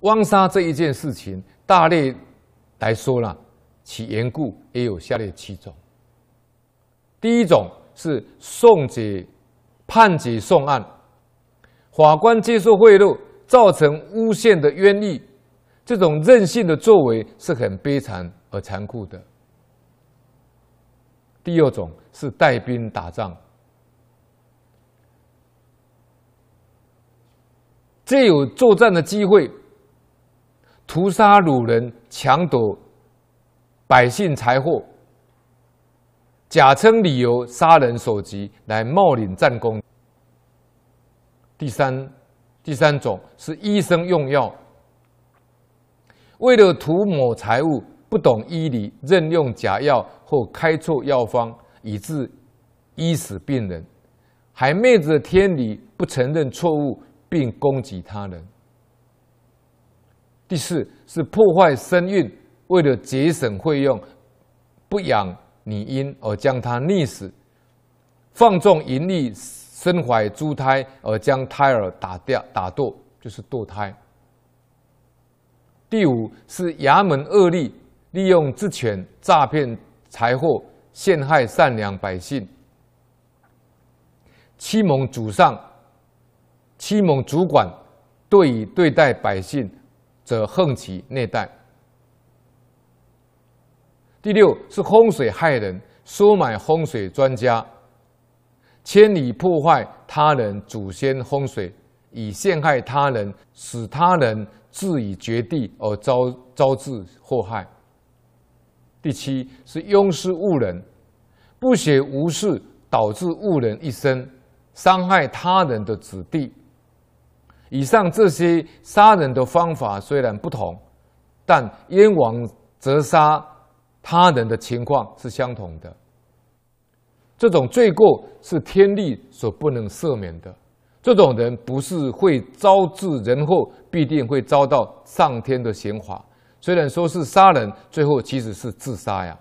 枉杀这一件事情，大略来说呢，其缘故也有下列七种。第一种是送解判决送案，法官接受贿赂，造成诬陷的冤狱，这种任性的作为是很悲惨而残酷的。第二种是带兵打仗，借有作战的机会，屠杀鲁人，抢夺百姓财货，假称理由杀人所及来冒领战功。第三，第三种是医生用药，为了图谋财物，不懂医理，任用假药或开错药方，以致医死病人，还昧着天理不承认错误，并攻击他人。第四是破坏身孕。为了节省费用，不养女婴而将她溺死；放纵淫欲，身怀猪胎而将胎儿打掉、打堕，就是堕胎。第五是衙门恶吏，利用职权诈骗财货，陷害善良百姓；欺蒙主上，欺蒙主管，对以对待百姓，则横其内带。第六是风水害人，收买风水专家，千里破坏他人祖先风水，以陷害他人，使他人自以绝地而招招致祸害。第七是庸师误人，不学无术，导致误人一生，伤害他人的子弟。以上这些杀人的方法虽然不同，但冤枉责杀。他人的情况是相同的，这种罪过是天律所不能赦免的。这种人不是会招致人祸，必定会遭到上天的刑罚。虽然说是杀人，最后其实是自杀呀。